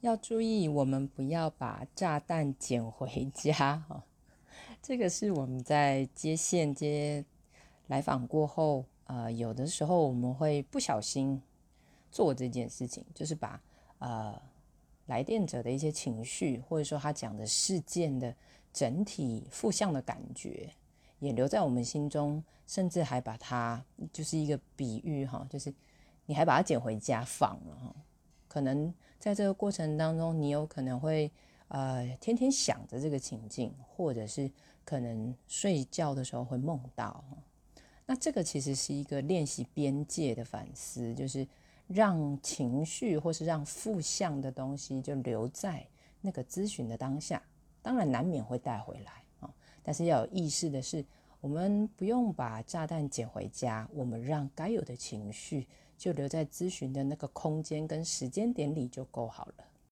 要注意，我们不要把炸弹捡回家哈。这个是我们在接线接来访过后，呃，有的时候我们会不小心做这件事情，就是把呃来电者的一些情绪，或者说他讲的事件的整体负向的感觉，也留在我们心中，甚至还把它就是一个比喻哈，就是你还把它捡回家放了哈，可能。在这个过程当中，你有可能会呃天天想着这个情境，或者是可能睡觉的时候会梦到。那这个其实是一个练习边界的反思，就是让情绪或是让负向的东西就留在那个咨询的当下。当然难免会带回来啊，但是要有意识的是，我们不用把炸弹捡回家，我们让该有的情绪。就留在咨询的那个空间跟时间点里就够好了。